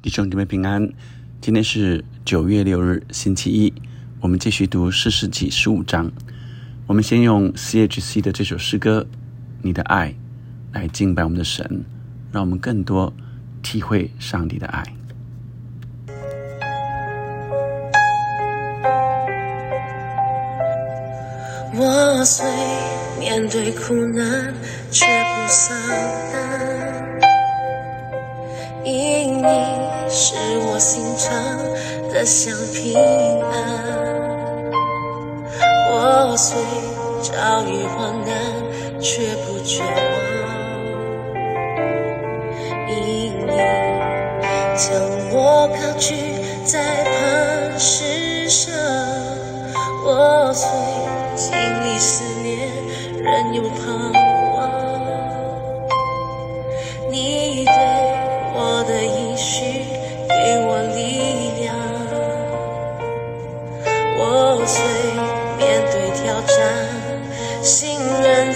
弟兄姊妹平安，今天是九月六日，星期一。我们继续读四世纪十五章。我们先用 C.H.C 的这首诗歌《你的爱》来敬拜我们的神，让我们更多体会上帝的爱。我虽面对苦难，却不丧胆，因你。是我心肠的香平安。我虽遭遇患难，却不绝望，因你将我高举在磐石上。我虽经历思念，仍有盼战，心仍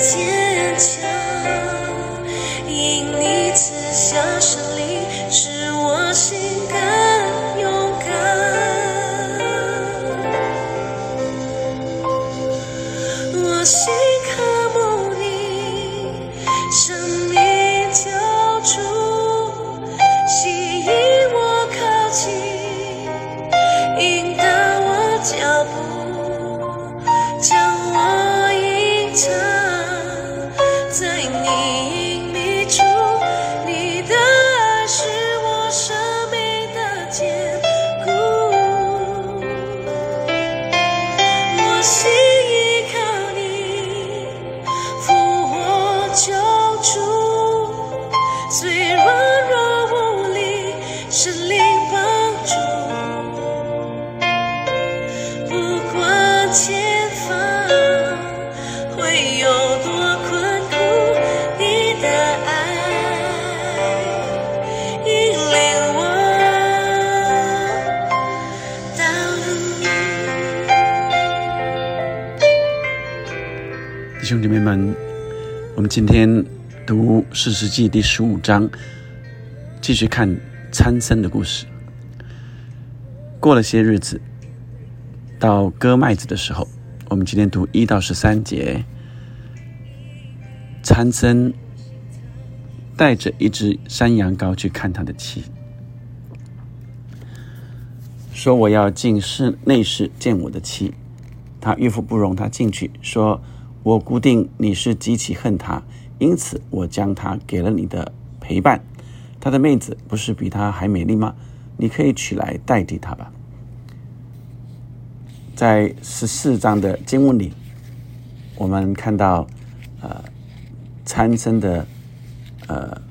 们，我们今天读《四世纪》第十五章，继续看参僧的故事。过了些日子，到割麦子的时候，我们今天读一到十三节。参僧带着一只山羊羔去看他的妻，说：“我要进室内室见我的妻。”他岳父不容他进去，说。我固定你是极其恨他，因此我将他给了你的陪伴。他的妹子不是比他还美丽吗？你可以取来代替他吧。在十四章的经文里，我们看到，呃，参生的呃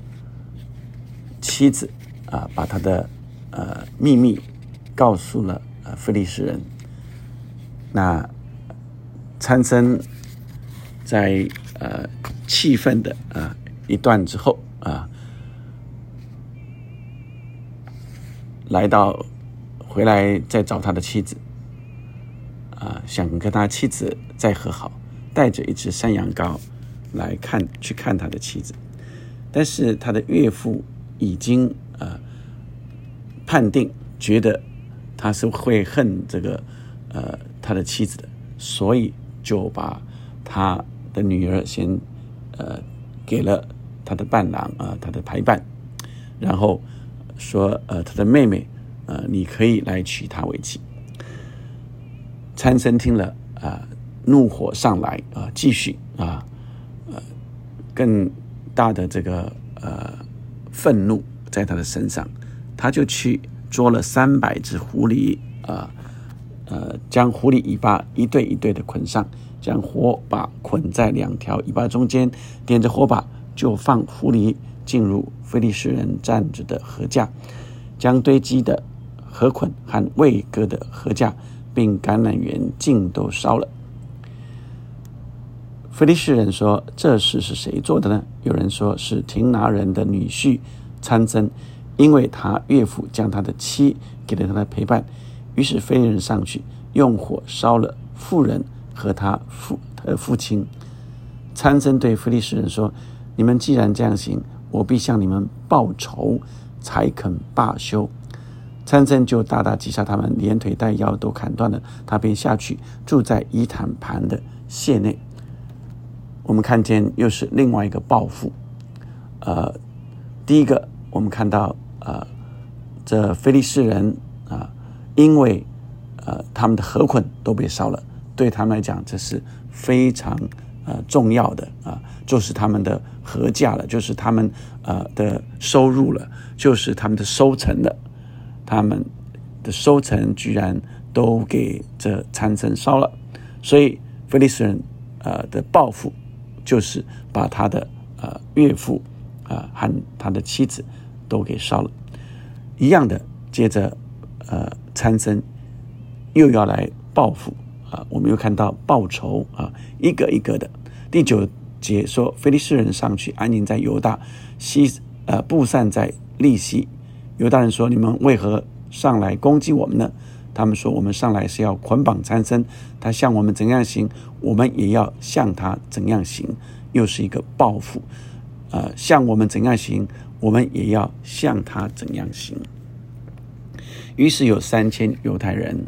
妻子啊，把他的呃秘密告诉了呃菲利士人。那参生。在呃气愤的啊一段之后啊，来到回来再找他的妻子啊，想跟他妻子再和好，带着一只山羊羔来看去看他的妻子，但是他的岳父已经呃判定觉得他是会恨这个呃他的妻子的，所以就把他。的女儿先，呃，给了他的伴郎啊，他的陪伴，然后说，呃，他的妹妹，呃，你可以来娶她为妻。参生听了啊，怒火上来啊，继续啊，呃，更大的这个呃愤怒在他的身上，他就去捉了三百只狐狸啊，呃，将狐狸尾巴一对一对的捆上。将火把捆在两条尾巴中间，点着火把，就放狐狸进入菲利士人站着的禾架，将堆积的禾捆和未割的禾架，并橄榄园尽都烧了。菲利士人说：“这事是谁做的呢？”有人说是廷拿人的女婿参增，因为他岳父将他的妻给了他的陪伴。于是非人上去用火烧了妇人。和他父呃父亲参僧对菲利士人说：“你们既然这样行，我必向你们报仇，才肯罢休。”参孙就大大击杀他们，连腿带腰都砍断了。他便下去住在伊坦盘的县内。我们看见又是另外一个报复。呃，第一个我们看到，呃，这菲利士人啊，因为呃他们的河捆都被烧了，对他们来讲这是非常呃重要的啊，就是他们的合价了，就是他们呃的收入了，就是他们的收成了，他们的收成居然都给这参僧烧了，所以菲利斯人呃的报复。就是把他的呃岳父啊和他的妻子都给烧了，一样的。接着呃参僧又要来报复啊，我们又看到报仇啊，一个一个的。第九节说，菲利士人上去安营在犹大西呃布散在利西，犹大人说：你们为何上来攻击我们呢？他们说：“我们上来是要捆绑参生，他向我们怎样行，我们也要向他怎样行。又是一个报复，呃，向我们怎样行，我们也要向他怎样行。”于是有三千犹太人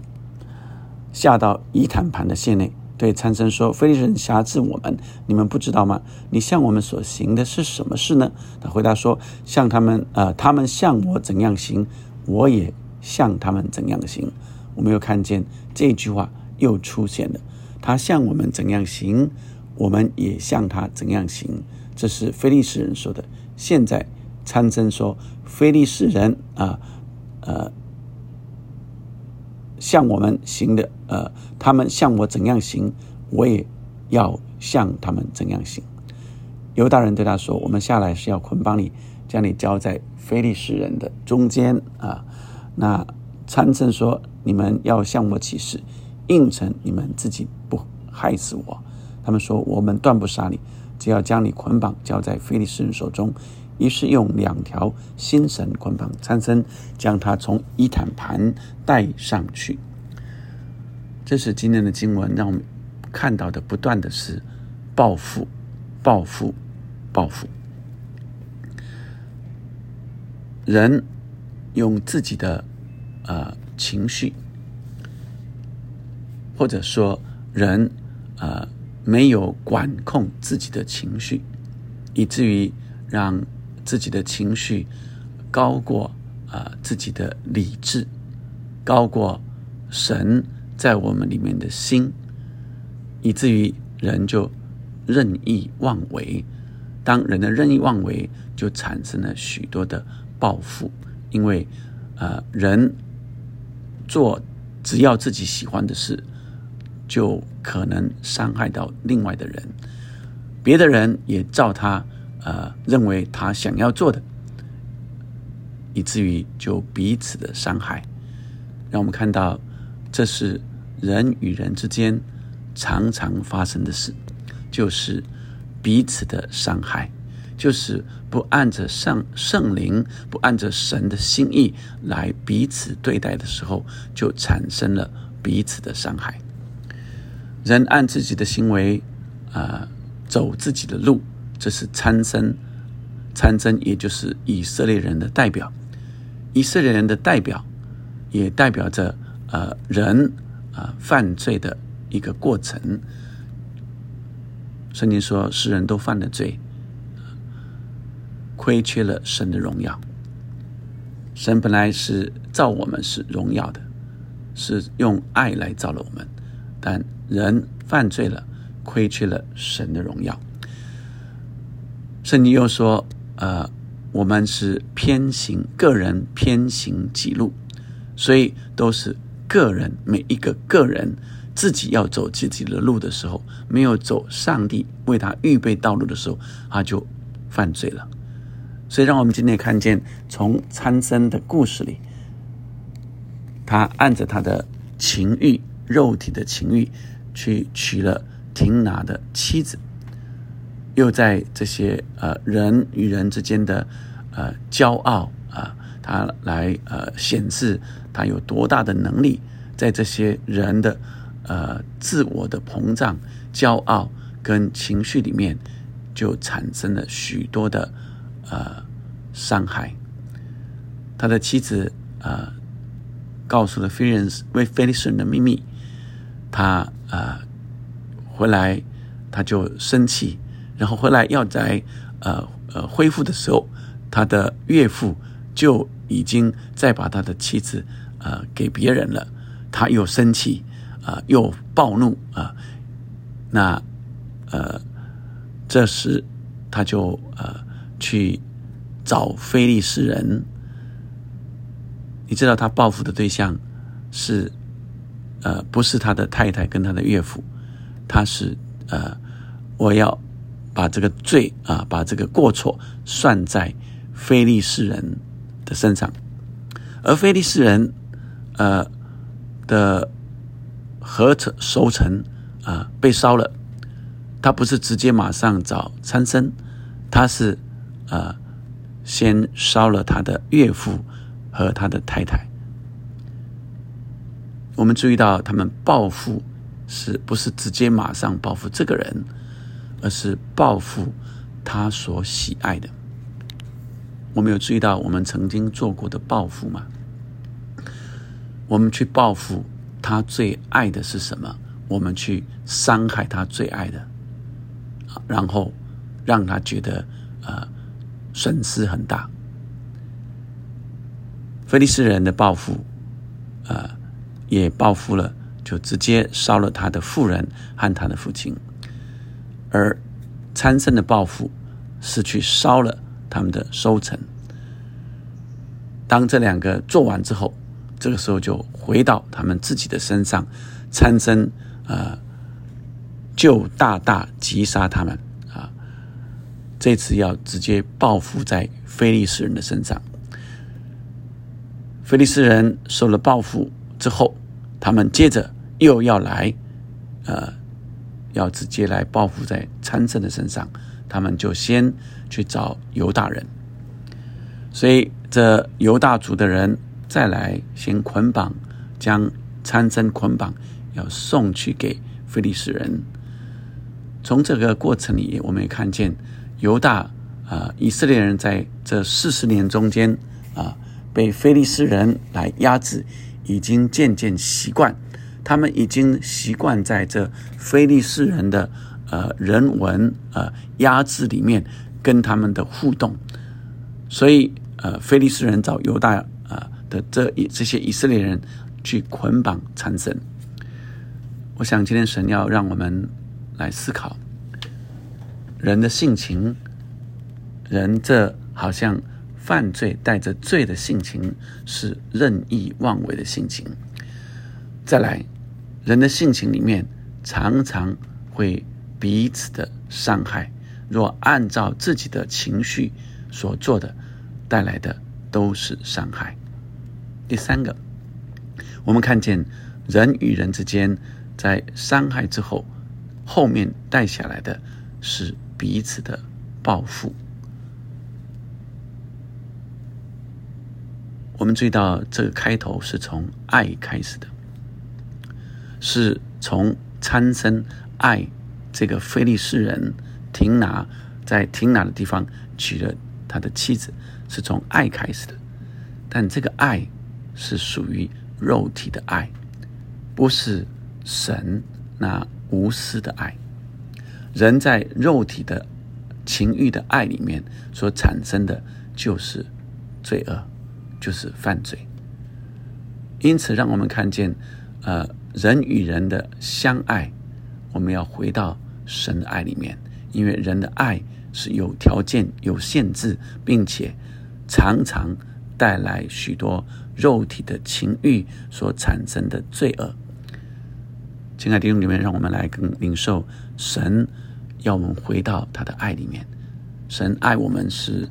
下到伊坦盘的县内，对参生说：“非利士人辖制我们，你们不知道吗？你向我们所行的是什么事呢？”他回答说：“向他们，呃，他们向我怎样行，我也向他们怎样行。”我们又看见这句话又出现了，他向我们怎样行，我们也向他怎样行。这是非利士人说的。现在参真说，非利士人啊，呃，向我们行的，呃，他们向我怎样行，我也要向他们怎样行。犹大人对他说：“我们下来是要捆绑你，将你交在非利士人的中间啊。”那参真说。你们要向我起誓，应承你们自己不害死我。他们说：“我们断不杀你，只要将你捆绑交在非利士人手中。”于是用两条新绳捆绑参孙，将他从伊坦盘带上去。这是今天的经文，让我们看到的不断的是报复、报复、报复。人用自己的呃。情绪，或者说人，呃，没有管控自己的情绪，以至于让自己的情绪高过啊自己的理智，高过神在我们里面的心，以至于人就任意妄为。当人的任意妄为，就产生了许多的报复，因为呃人。做只要自己喜欢的事，就可能伤害到另外的人。别的人也照他呃认为他想要做的，以至于就彼此的伤害。让我们看到，这是人与人之间常常发生的事，就是彼此的伤害。就是不按着圣圣灵，不按着神的心意来彼此对待的时候，就产生了彼此的伤害。人按自己的行为啊走自己的路，这是参僧，参僧也就是以色列人的代表。以色列人的代表，也代表着呃人啊犯罪的一个过程。圣经说，世人都犯了罪。亏缺了神的荣耀。神本来是造我们是荣耀的，是用爱来造了我们，但人犯罪了，亏缺了神的荣耀。圣经又说：“呃，我们是偏行个人偏行己路，所以都是个人每一个个人自己要走自己的路的时候，没有走上帝为他预备道路的时候，他就犯罪了。”所以，让我们今天看见，从参僧的故事里，他按着他的情欲、肉体的情欲，去娶了亭拿的妻子，又在这些呃人与人之间的呃骄傲啊，他来呃显示他有多大的能力，在这些人的呃自我的膨胀、骄傲跟情绪里面，就产生了许多的。呃，伤害他的妻子，呃，告诉了菲利斯为菲利斯的秘密，他呃回来他就生气，然后回来要在呃呃恢复的时候，他的岳父就已经再把他的妻子呃给别人了，他又生气啊，又暴怒啊，那呃这时他就呃去找非利士人。你知道他报复的对象是，呃，不是他的太太跟他的岳父，他是呃，我要把这个罪啊，把这个过错算在非利士人的身上，而非利士人呃的合成收成啊被烧了，他不是直接马上找参生，他是呃先烧了他的岳父。和他的太太，我们注意到他们报复是不是直接马上报复这个人，而是报复他所喜爱的。我们有注意到我们曾经做过的报复吗？我们去报复他最爱的是什么？我们去伤害他最爱的，然后让他觉得呃损失很大。菲利斯人的报复，呃，也报复了，就直接烧了他的妇人和他的父亲；而参僧的报复是去烧了他们的收成。当这两个做完之后，这个时候就回到他们自己的身上，参僧呃，就大大击杀他们啊！这次要直接报复在菲利斯人的身上。菲利斯人受了报复之后，他们接着又要来，呃，要直接来报复在参政的身上。他们就先去找犹大人，所以这犹大族的人再来先捆绑，将参政捆绑，要送去给菲利斯人。从这个过程里，我们也看见犹大啊，以色列人在这四十年中间啊。被菲利斯人来压制，已经渐渐习惯，他们已经习惯在这菲利斯人的呃人文呃压制里面跟他们的互动，所以呃菲利斯人找犹大啊的这一这些以色列人去捆绑缠身。我想今天神要让我们来思考人的性情，人这好像。犯罪带着罪的性情是任意妄为的性情。再来，人的性情里面常常会彼此的伤害。若按照自己的情绪所做的，带来的都是伤害。第三个，我们看见人与人之间在伤害之后，后面带下来的是彼此的报复。我们注意到这个开头是从爱开始的，是从参生爱这个菲利士人廷拿在廷拿的地方娶了他的妻子，是从爱开始的。但这个爱是属于肉体的爱，不是神那无私的爱。人在肉体的情欲的爱里面所产生的就是罪恶。就是犯罪，因此让我们看见，呃，人与人的相爱，我们要回到神的爱里面，因为人的爱是有条件、有限制，并且常常带来许多肉体的情欲所产生的罪恶。亲爱的弟兄姊妹，让我们来跟领受神要我们回到他的爱里面。神爱我们是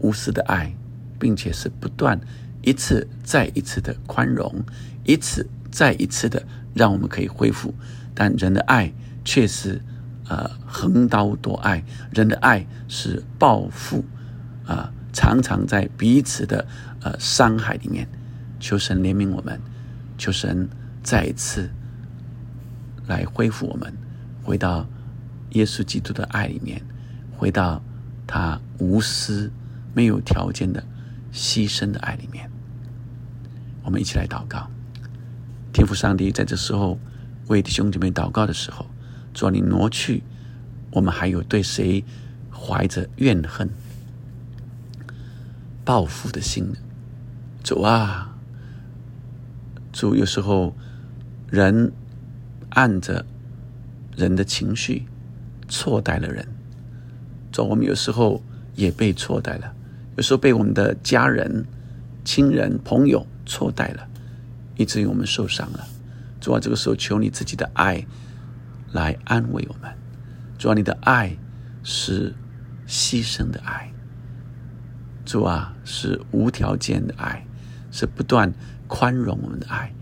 无私的爱。并且是不断一次再一次的宽容，一次再一次的让我们可以恢复。但人的爱却是呃横刀夺爱，人的爱是报复啊，常常在彼此的呃伤害里面。求神怜悯我们，求神再一次来恢复我们，回到耶稣基督的爱里面，回到他无私、没有条件的。牺牲的爱里面，我们一起来祷告。天父上帝，在这时候为弟兄姐妹祷告的时候，主啊，你挪去我们还有对谁怀着怨恨、报复的心呢。主啊，主有时候人按着人的情绪错待了人，主我们有时候也被错待了，有时候被我们的家人。亲人、朋友错待了，以至于我们受伤了。主啊，这个时候求你自己的爱来安慰我们。主啊，你的爱是牺牲的爱。主啊，是无条件的爱，是不断宽容我们的爱。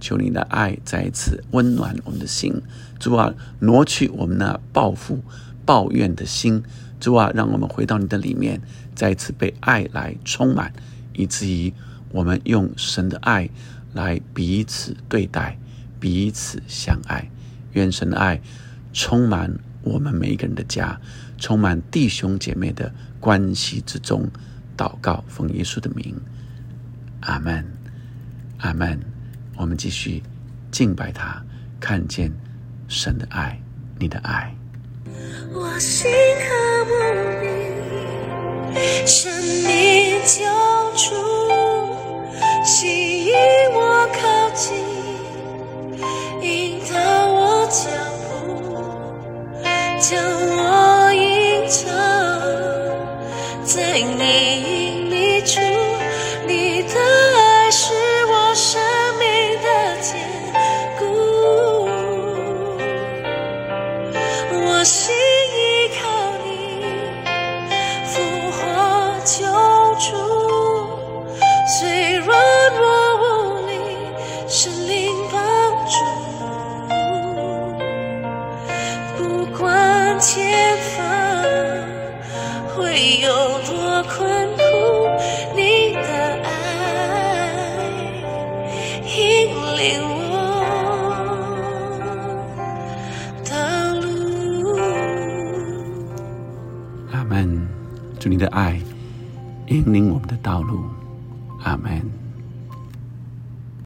求你的爱再一次温暖我们的心。主啊，挪去我们那报复、抱怨的心。主啊，让我们回到你的里面，再一次被爱来充满。以至于我们用神的爱来彼此对待、彼此相爱。愿神的爱充满我们每一个人的家，充满弟兄姐妹的关系之中。祷告，奉耶稣的名，阿门，阿门。我们继续敬拜他，看见神的爱，你的爱。我心无生命的爱引领我们的道路。阿门。